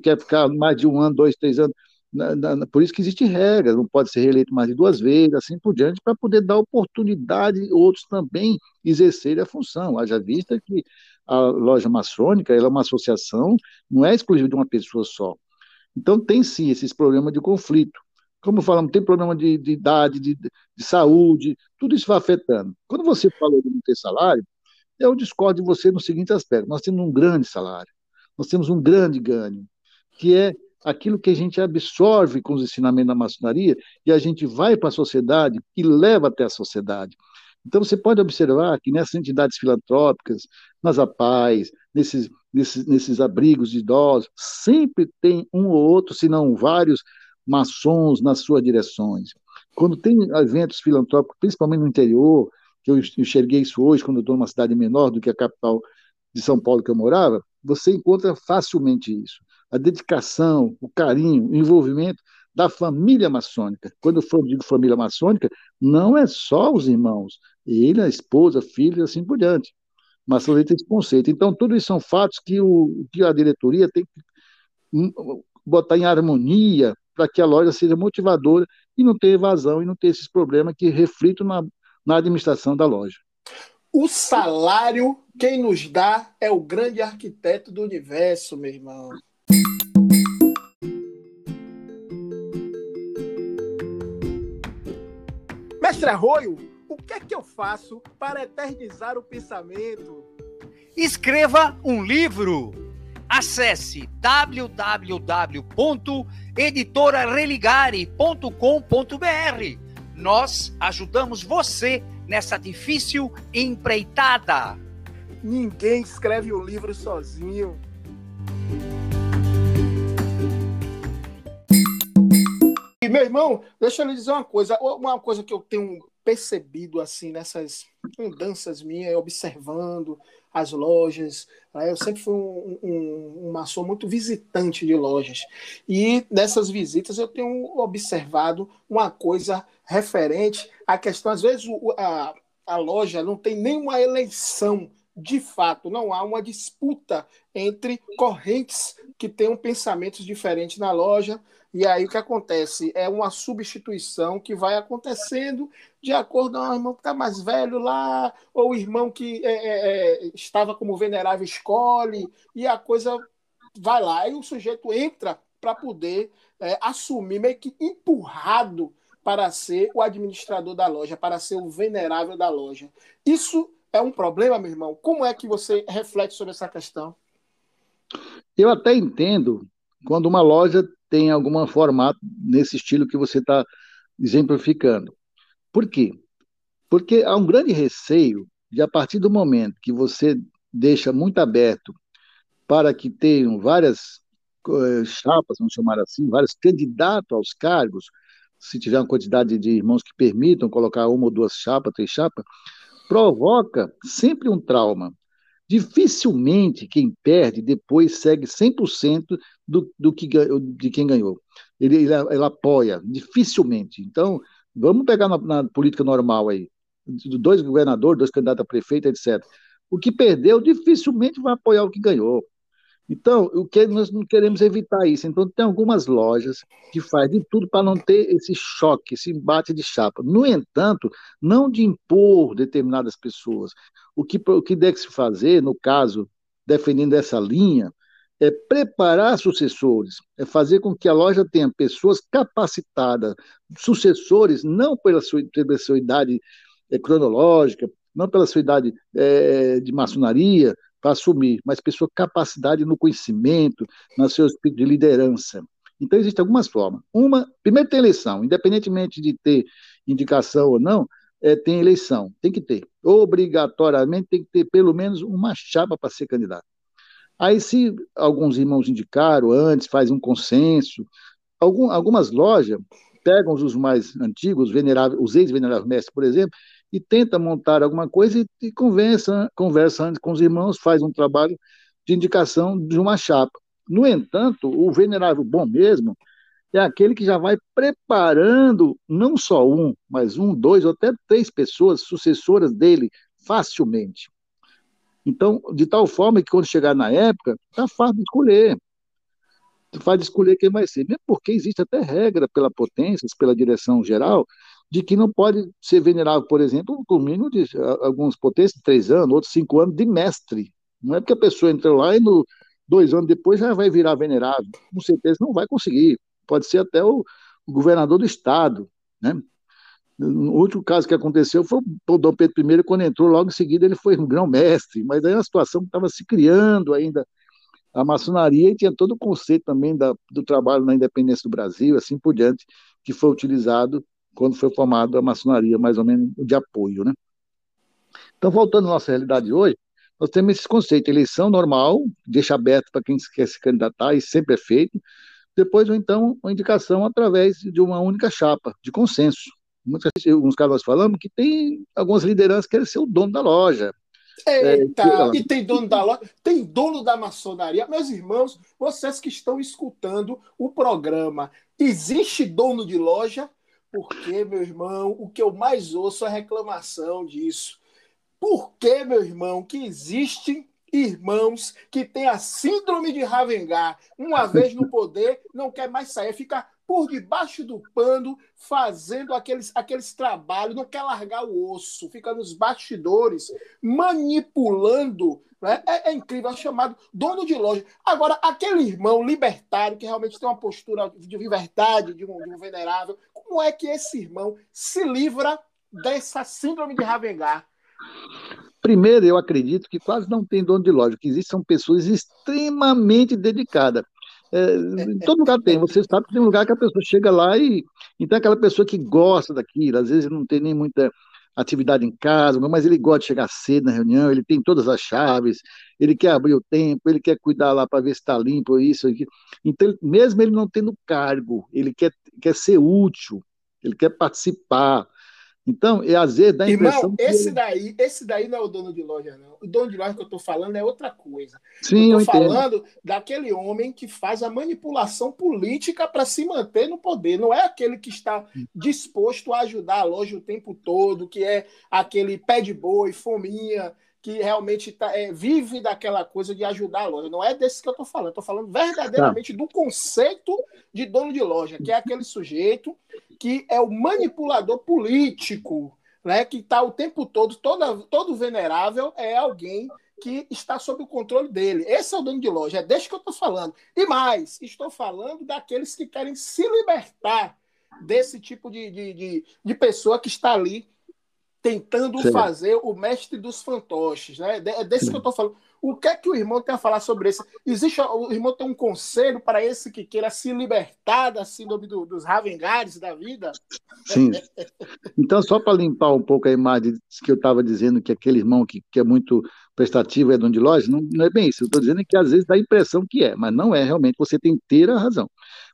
quer ficar mais de um ano, dois, três anos por isso que existe regra, não pode ser reeleito mais de duas vezes, assim por diante, para poder dar oportunidade outros também exercerem a função. Haja vista que a loja maçônica é uma associação, não é exclusiva de uma pessoa só. Então tem sim esses problemas de conflito. Como falamos, tem problema de, de idade, de, de, saúde, tudo isso vai afetando. Quando você falou de não ter salário, eu discordo de você no seguinte aspecto: nós temos um grande salário, nós temos um grande ganho, que é aquilo que a gente absorve com os ensinamentos da maçonaria e a gente vai para a sociedade e leva até a sociedade. Então, você pode observar que nessas entidades filantrópicas, nas APAES, nesses, nesses, nesses abrigos de idosos, sempre tem um ou outro, se não vários, maçons nas suas direções. Quando tem eventos filantrópicos, principalmente no interior, que eu enxerguei isso hoje, quando eu estou numa cidade menor do que a capital de São Paulo que eu morava, você encontra facilmente isso a dedicação, o carinho, o envolvimento da família maçônica. Quando eu digo família maçônica, não é só os irmãos, ele, a esposa, filhos, assim por diante. Maçonaria tem esse conceito. Então, tudo isso são fatos que, o, que a diretoria tem que hum, botar em harmonia para que a loja seja motivadora e não ter evasão e não ter esses problemas que reflitam na, na administração da loja. O salário, quem nos dá é o grande arquiteto do universo, meu irmão. Mestre Arroio, o que é que eu faço para eternizar o pensamento? Escreva um livro. Acesse www.editorareligare.com.br. Nós ajudamos você nessa difícil empreitada. Ninguém escreve um livro sozinho. Meu irmão, deixa eu lhe dizer uma coisa. Uma coisa que eu tenho percebido assim nessas mudanças minhas, observando as lojas. Né? Eu sempre fui um, um, maçom muito visitante de lojas. E nessas visitas eu tenho observado uma coisa referente à questão, às vezes a, a loja não tem nenhuma eleição de fato, não há uma disputa entre correntes que tenham pensamentos diferentes na loja. E aí o que acontece? É uma substituição que vai acontecendo de acordo com o irmão que está mais velho lá, ou o irmão que é, é, é, estava como venerável escolhe, e a coisa vai lá. E o sujeito entra para poder é, assumir, meio que empurrado para ser o administrador da loja, para ser o venerável da loja. Isso é um problema, meu irmão? Como é que você reflete sobre essa questão? Eu até entendo quando uma loja tem algum formato nesse estilo que você está exemplificando. Por quê? Porque há um grande receio de, a partir do momento que você deixa muito aberto para que tenham várias uh, chapas, vamos chamar assim, vários candidatos aos cargos, se tiver uma quantidade de irmãos que permitam colocar uma ou duas chapas, três chapas, provoca sempre um trauma. Dificilmente quem perde depois segue 100% do, do que, de quem ganhou. Ele, ele, ele apoia, dificilmente. Então, vamos pegar na, na política normal aí, dois governadores, dois candidatos a prefeito, etc. O que perdeu dificilmente vai apoiar o que ganhou. Então, o que nós não queremos evitar isso. Então, tem algumas lojas que fazem de tudo para não ter esse choque, esse embate de chapa. No entanto, não de impor determinadas pessoas. O que, o que deve se fazer, no caso, defendendo essa linha, é preparar sucessores, é fazer com que a loja tenha pessoas capacitadas, sucessores, não pela sua, pela sua idade é, cronológica, não pela sua idade é, de maçonaria, para assumir, mas pessoa capacidade no conhecimento, no seu espírito de liderança. Então, existem algumas formas. Uma, primeiro tem eleição, independentemente de ter indicação ou não, é, tem eleição, tem que ter. Obrigatoriamente tem que ter pelo menos uma chapa para ser candidato. Aí, se alguns irmãos indicaram antes, faz um consenso, algum, algumas lojas pegam os mais antigos, veneráveis, os ex-veneráveis mestres, por exemplo, e tenta montar alguma coisa e, e conversa, conversa antes com os irmãos, faz um trabalho de indicação de uma chapa. No entanto, o venerável bom mesmo é aquele que já vai preparando não só um, mas um, dois ou até três pessoas sucessoras dele facilmente. Então, de tal forma que quando chegar na época, está fácil de escolher. Faz escolher quem vai ser. Mesmo porque existe até regra pela potência, pela direção geral, de que não pode ser venerável, por exemplo, com mínimo de alguns potências, três anos, outros cinco anos de mestre. Não é porque a pessoa entrou lá e no, dois anos depois já vai virar venerável. Com certeza não vai conseguir. Pode ser até o, o governador do estado. Né? O último caso que aconteceu foi o Dom Pedro I, quando entrou, logo em seguida ele foi um grão-mestre, mas aí uma situação estava se criando ainda a maçonaria e tinha todo o conceito também da, do trabalho na independência do Brasil, assim por diante, que foi utilizado quando foi formada a maçonaria, mais ou menos de apoio, né? Então, voltando à nossa realidade hoje, nós temos esse conceito, eleição normal, deixa aberto para quem quer se candidatar, e sempre é feito, depois, ou então, uma indicação através de uma única chapa, de consenso. Muitas, alguns casos nós falamos que tem algumas lideranças que querem ser o dono da loja. Eita, é, e tem dono da loja, tem dono da maçonaria. Meus irmãos, vocês que estão escutando o programa, existe dono de loja? Porque, meu irmão, o que eu mais ouço é reclamação disso. Por que, meu irmão, que existem irmãos que têm a síndrome de Ravengar, uma vez no poder, não quer mais sair, fica por debaixo do pano fazendo aqueles, aqueles trabalhos, não quer largar o osso, fica nos bastidores, manipulando. Né? É, é incrível, é chamado dono de loja. Agora, aquele irmão libertário que realmente tem uma postura de verdade, de um, de um venerável, como é que esse irmão se livra dessa síndrome de Ravengar? Primeiro, eu acredito que quase não tem dono de loja, que existem pessoas extremamente dedicadas. É, em todo lugar tem, você sabe que tem um lugar que a pessoa chega lá e então é aquela pessoa que gosta daquilo, às vezes não tem nem muita atividade em casa, mas ele gosta de chegar cedo na reunião, ele tem todas as chaves, ele quer abrir o tempo, ele quer cuidar lá para ver se está limpo, isso, aqui. Então, mesmo ele não tendo cargo, ele quer, quer ser útil, ele quer participar, então, e às vezes dá a impressão. Irmão, esse daí, esse daí não é o dono de loja, não. O dono de loja que eu estou falando é outra coisa. Sim, eu estou falando daquele homem que faz a manipulação política para se manter no poder. Não é aquele que está disposto a ajudar a loja o tempo todo, que é aquele pé de boi, fominha, que realmente tá, é, vive daquela coisa de ajudar a loja. Não é desse que eu estou falando, estou falando verdadeiramente tá. do conceito de dono de loja, que é aquele sujeito que é o manipulador político, né, que está o tempo todo, toda, todo venerável é alguém que está sob o controle dele. Esse é o dono de loja, é desse que eu estou falando. E mais, estou falando daqueles que querem se libertar desse tipo de, de, de, de pessoa que está ali tentando Sim. fazer o mestre dos fantoches, né? É desse Sim. que eu estou falando. O que é que o irmão tem a falar sobre isso? Existe o irmão tem um conselho para esse que queira se libertar da síndrome do, dos Ravengares da vida? Sim. Então, só para limpar um pouco a imagem que eu estava dizendo que aquele irmão que, que é muito prestativo é dono de loja, não, não é bem isso. Eu estou dizendo que às vezes dá a impressão que é, mas não é realmente. Você tem inteira razão.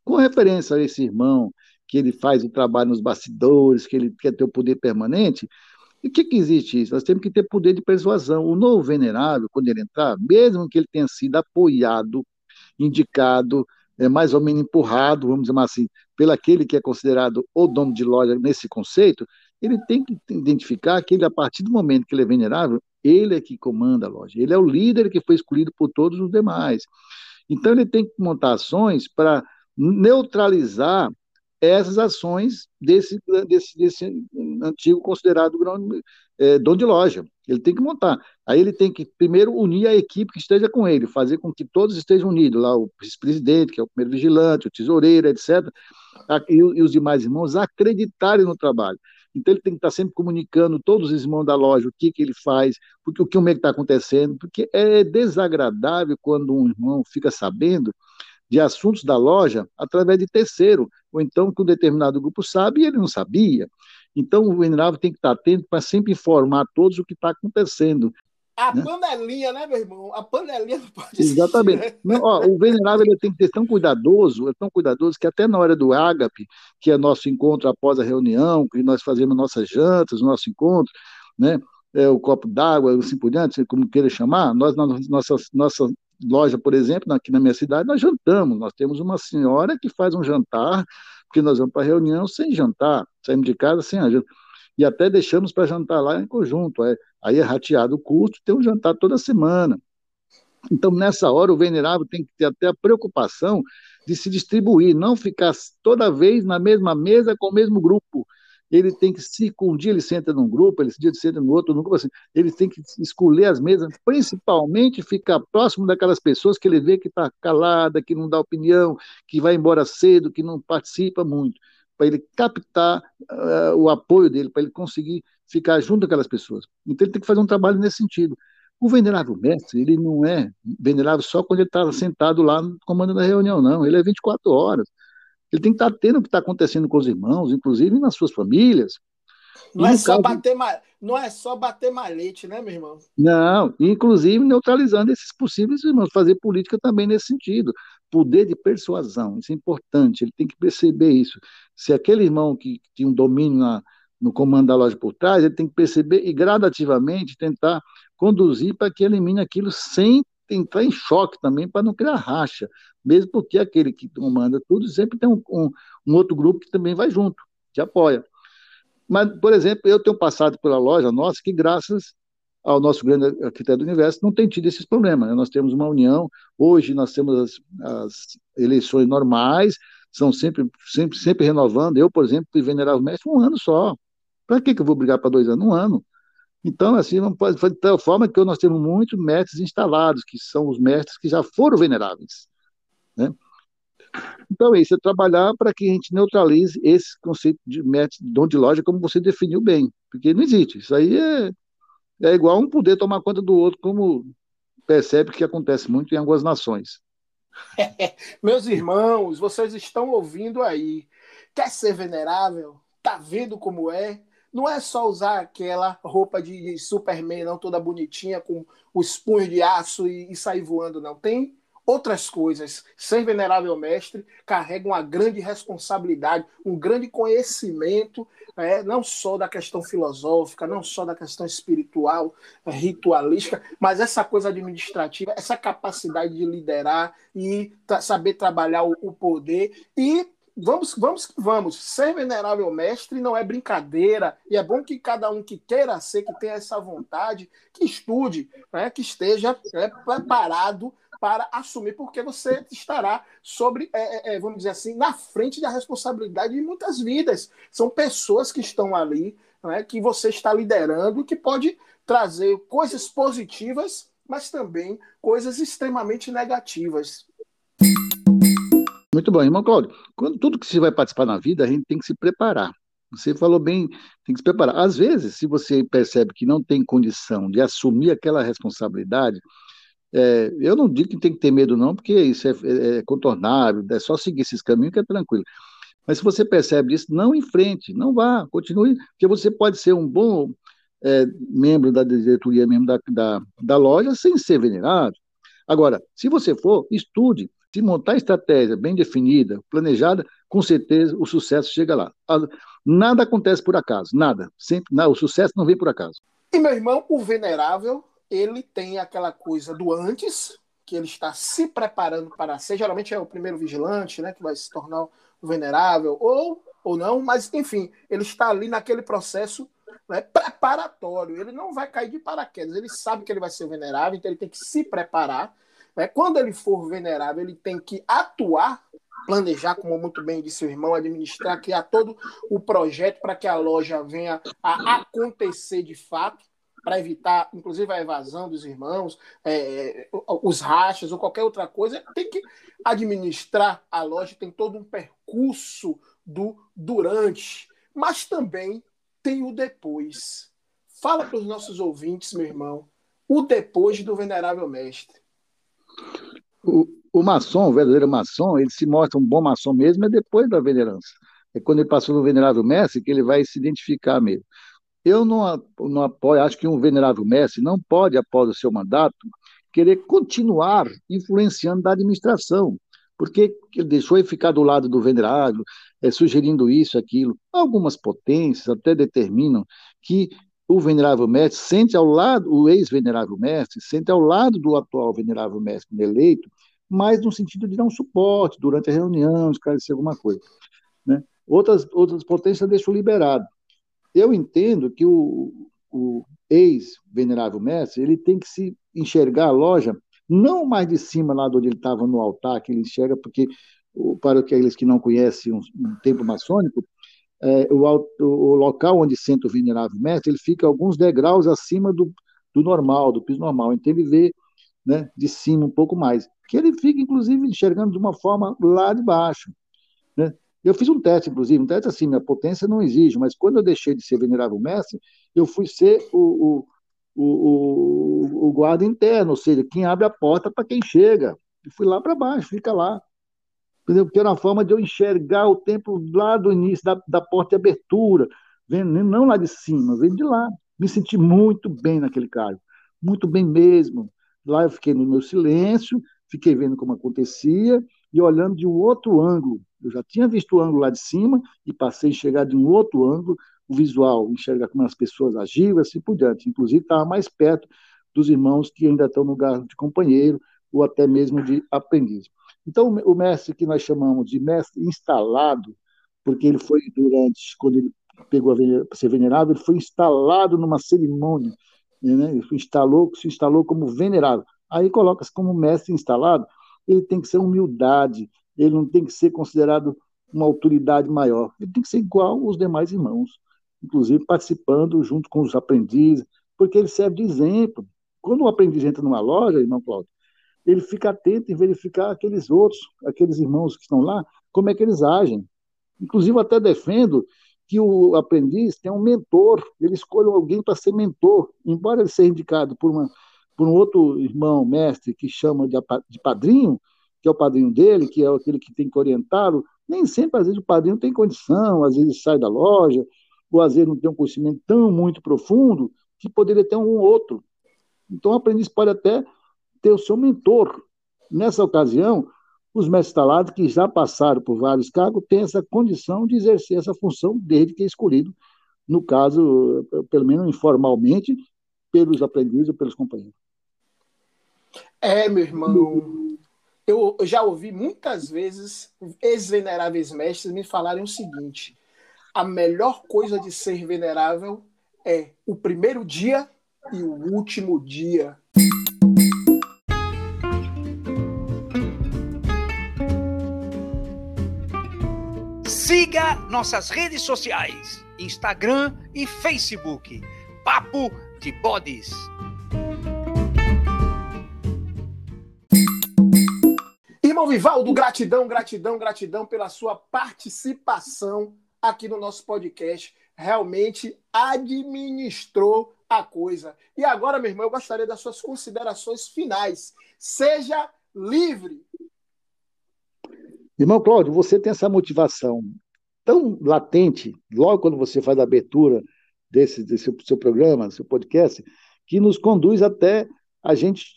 Com referência a esse irmão que ele faz o trabalho nos bastidores, que ele quer ter o poder permanente, e o que, que existe isso? Nós temos que ter poder de persuasão. O novo venerável, quando ele entrar, mesmo que ele tenha sido apoiado, indicado, é, mais ou menos empurrado, vamos dizer assim, pelo aquele que é considerado o dono de loja nesse conceito, ele tem que identificar que ele, a partir do momento que ele é venerável, ele é que comanda a loja. Ele é o líder que foi escolhido por todos os demais. Então, ele tem que montar ações para neutralizar essas ações desse, desse, desse antigo considerado é, dono de loja. Ele tem que montar. Aí ele tem que, primeiro, unir a equipe que esteja com ele, fazer com que todos estejam unidos, lá o vice-presidente, que é o primeiro vigilante, o tesoureiro, etc., e, e os demais irmãos acreditarem no trabalho. Então ele tem que estar sempre comunicando todos os irmãos da loja o que, que ele faz, porque o que é está acontecendo, porque é desagradável quando um irmão fica sabendo de assuntos da loja através de terceiro, ou então que um determinado grupo sabe e ele não sabia. Então o venerável tem que estar atento para sempre informar todos o que está acontecendo. A né? panelinha, né, meu irmão? A panelinha não pode Exatamente. Existir, né? não, ó, o venerável ele tem que ser tão cuidadoso, é tão cuidadoso que até na hora do ágape, que é nosso encontro após a reunião, que nós fazemos nossas jantas, nosso encontro, né? É, o copo d'água, assim por diante, como queira chamar, nós na nossa, nossa loja, por exemplo, aqui na minha cidade, nós jantamos. Nós temos uma senhora que faz um jantar, porque nós vamos para a reunião sem jantar, saímos de casa sem a janta. E até deixamos para jantar lá em conjunto. É, aí é rateado o custo, tem um jantar toda semana. Então, nessa hora, o venerável tem que ter até a preocupação de se distribuir, não ficar toda vez na mesma mesa com o mesmo grupo ele tem que, se um dia ele senta num grupo, ele, dia ele senta no outro, grupo assim, ele tem que escolher as mesas, principalmente ficar próximo daquelas pessoas que ele vê que está calada, que não dá opinião, que vai embora cedo, que não participa muito, para ele captar uh, o apoio dele, para ele conseguir ficar junto daquelas pessoas. Então ele tem que fazer um trabalho nesse sentido. O venerável mestre, ele não é venerável só quando ele está sentado lá no comando da reunião, não. Ele é 24 horas. Ele tem que estar tendo o que está acontecendo com os irmãos, inclusive nas suas famílias. Não é, só caso... bater ma... não é só bater malete, né, meu irmão? Não, inclusive neutralizando esses possíveis irmãos, fazer política também nesse sentido. Poder de persuasão, isso é importante, ele tem que perceber isso. Se aquele irmão que tinha um domínio na, no comando da loja por trás, ele tem que perceber e gradativamente tentar conduzir para que elimine aquilo sem entrar em choque também para não criar racha, mesmo porque aquele que comanda tudo sempre tem um, um, um, outro grupo que também vai junto, que apoia. Mas, por exemplo, eu tenho passado pela loja nossa que, graças ao nosso grande arquiteto do universo, não tem tido esses problemas. Né? Nós temos uma união, hoje nós temos as, as eleições normais, são sempre, sempre, sempre renovando. Eu, por exemplo, fui venerável mestre um ano só. Para que, que eu vou brigar para dois anos? Um ano. Então, assim, pode de tal forma que nós temos muitos mestres instalados, que são os mestres que já foram veneráveis. Né? Então, é isso, é trabalhar para que a gente neutralize esse conceito de dom de loja, como você definiu bem, porque não existe. Isso aí é, é igual um poder tomar conta do outro, como percebe que acontece muito em algumas nações. Meus irmãos, vocês estão ouvindo aí. Quer ser venerável? Tá vendo como é? Não é só usar aquela roupa de Superman, não, toda bonitinha, com os punhos de aço e, e sair voando, não. Tem outras coisas. Ser venerável mestre carrega uma grande responsabilidade, um grande conhecimento, é, não só da questão filosófica, não só da questão espiritual, é, ritualística, mas essa coisa administrativa, essa capacidade de liderar e tra saber trabalhar o, o poder e vamos, vamos, vamos. Ser venerável mestre não é brincadeira. E é bom que cada um que queira ser, que tenha essa vontade, que estude, né, que esteja né, preparado para assumir, porque você estará sobre, é, é, é, vamos dizer assim, na frente da responsabilidade de muitas vidas. São pessoas que estão ali, né, que você está liderando, que pode trazer coisas positivas, mas também coisas extremamente negativas. Muito bom, irmão Cláudio. Quando tudo que você vai participar na vida, a gente tem que se preparar. Você falou bem, tem que se preparar. Às vezes, se você percebe que não tem condição de assumir aquela responsabilidade, é, eu não digo que tem que ter medo, não, porque isso é, é, é, contornável, é só seguir esses caminhos que é tranquilo. Mas se você percebe isso, não em frente, não vá, continue, porque você pode ser um bom é, membro da diretoria mesmo da, da, da loja sem ser venerado. Agora, se você for, estude, se montar estratégia bem definida, planejada, com certeza o sucesso chega lá. Nada acontece por acaso, nada. Sempre, não, o sucesso não vem por acaso. E meu irmão, o venerável, ele tem aquela coisa do antes, que ele está se preparando para ser. Geralmente é o primeiro vigilante, né, que vai se tornar o venerável, ou, ou não, mas enfim, ele está ali naquele processo né, preparatório. Ele não vai cair de paraquedas, ele sabe que ele vai ser venerável, então ele tem que se preparar né? Quando ele for venerável, ele tem que atuar, planejar, como muito bem disse o irmão, administrar, criar todo o projeto para que a loja venha a acontecer de fato, para evitar, inclusive, a evasão dos irmãos, é, os rachas ou qualquer outra coisa. Tem que administrar a loja, tem todo um percurso do durante, mas também tem o depois. Fala para os nossos ouvintes, meu irmão, o depois do venerável mestre. O, o maçom, o verdadeiro maçom, ele se mostra um bom maçom mesmo é depois da venerança. É quando ele passou no venerável mestre que ele vai se identificar mesmo. Eu não, não apoio, acho que um venerável mestre não pode, após o seu mandato, querer continuar influenciando da administração, porque ele deixou ele ficar do lado do venerável, é, sugerindo isso, aquilo. Algumas potências até determinam que o venerável mestre sente ao lado, o ex-venerável mestre, sente ao lado do atual venerável mestre eleito, mas no sentido de dar um suporte durante a reunião, esclarecer alguma coisa. Né? Outras, outras potências deixam liberado. Eu entendo que o, o ex-venerável mestre ele tem que se enxergar a loja não mais de cima lá onde ele estava no altar, que ele enxerga, porque para aqueles que não conhecem um, um templo maçônico, é, o, o, local onde senta o venerável mestre, ele fica alguns degraus acima do, do normal, do piso normal. Então ele vê né, de cima um pouco mais. Que ele fica, inclusive, enxergando de uma forma lá de baixo. Eu fiz um teste, inclusive, um teste assim, minha potência não exige, mas quando eu deixei de ser venerável mestre, eu fui ser o, o, o, o guarda interno, ou seja, quem abre a porta para quem chega. Eu fui lá para baixo, fica lá porque era uma forma de eu enxergar o tempo lá do início, da, da porta de abertura, vendo, não lá de cima, vendo de lá. Me senti muito bem naquele cargo, muito bem mesmo. Lá eu fiquei no meu silêncio, fiquei vendo como acontecia e olhando de um outro ângulo. Eu já tinha visto o ângulo lá de cima e passei a enxergar de um outro ângulo o visual, enxergar como as pessoas agiam, assim por diante. Inclusive, estava mais perto dos irmãos que ainda estão no lugar de companheiro ou até mesmo de aprendiz. Então, o mestre que nós chamamos de mestre instalado, porque ele foi durante, quando ele pegou a ser venerável, ele foi instalado numa cerimônia, né? ele instalou, se instalou como venerável. Aí coloca-se como mestre instalado, ele tem que ser humildade, ele não tem que ser considerado uma autoridade maior, ele tem que ser igual aos demais irmãos, inclusive participando junto com os aprendizes, porque ele serve de exemplo. Quando o aprendiz entra numa loja, irmão Cláudio, ele fica atento em verificar aqueles outros, aqueles irmãos que estão lá, como é que eles agem. Inclusive, até defendo que o aprendiz tem um mentor, ele escolhe alguém para ser mentor, embora ele seja indicado por, uma, por um outro irmão, mestre, que chama de, de padrinho, que é o padrinho dele, que é aquele que tem que orientá-lo, nem sempre, às vezes, o padrinho tem condição, às vezes sai da loja, ou às vezes não tem um conhecimento tão muito profundo, que poderia ter um outro. Então, o aprendiz pode até ter o seu mentor. Nessa ocasião, os mestres talados, que já passaram por vários cargos, têm essa condição de exercer essa função desde que é escolhido, no caso, pelo menos informalmente, pelos aprendizes ou pelos companheiros. É, meu irmão. eu, eu já ouvi muitas vezes ex-veneráveis mestres me falarem o seguinte: a melhor coisa de ser venerável é o primeiro dia e o último dia. Siga nossas redes sociais, Instagram e Facebook. Papo de Bodes. Irmão Vivaldo, gratidão, gratidão, gratidão pela sua participação aqui no nosso podcast. Realmente administrou a coisa. E agora, meu irmão, eu gostaria das suas considerações finais. Seja livre. Irmão Cláudio, você tem essa motivação tão latente, logo quando você faz a abertura desse, desse seu programa, seu podcast, que nos conduz até a gente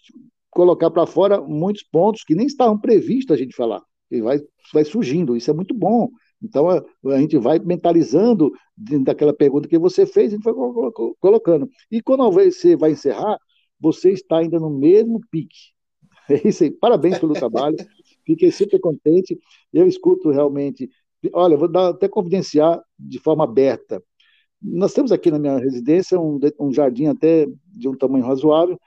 colocar para fora muitos pontos que nem estavam previstos a gente falar. E vai, vai surgindo, isso é muito bom. Então a, a gente vai mentalizando daquela pergunta que você fez, a gente vai colocando. E quando você vai encerrar, você está ainda no mesmo pique. É isso aí. Parabéns pelo trabalho. Fiquei super contente. Eu escuto realmente. Olha, vou dar, até confidenciar de forma aberta. Nós temos aqui na minha residência um, um jardim até de um tamanho razoável,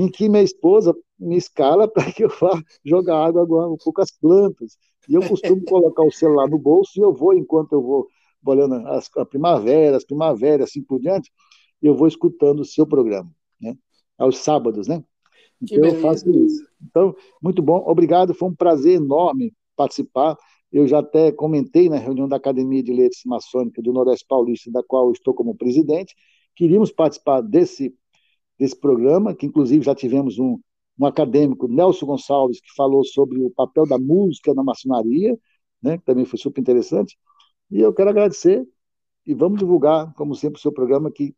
em que minha esposa me escala para que eu vá jogar água agora um pouco as plantas. E eu costumo colocar o celular no bolso e eu vou, enquanto eu vou olhando as, a primavera, as primaveras, assim por diante, eu vou escutando o seu programa, né? Aos sábados, né? Então eu faço isso. Então, muito bom, obrigado, foi um prazer enorme participar. Eu já até comentei na reunião da Academia de Letras Maçônica do Nordeste Paulista, da qual eu estou como presidente. Queríamos participar desse, desse programa, que inclusive já tivemos um, um acadêmico, Nelson Gonçalves, que falou sobre o papel da música na maçonaria, né, que também foi super interessante. E eu quero agradecer e vamos divulgar, como sempre, o seu programa que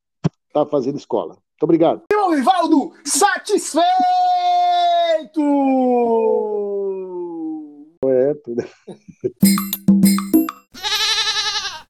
está fazendo escola. Muito obrigado. Meu Rivaldo, satisfeito! Tudo.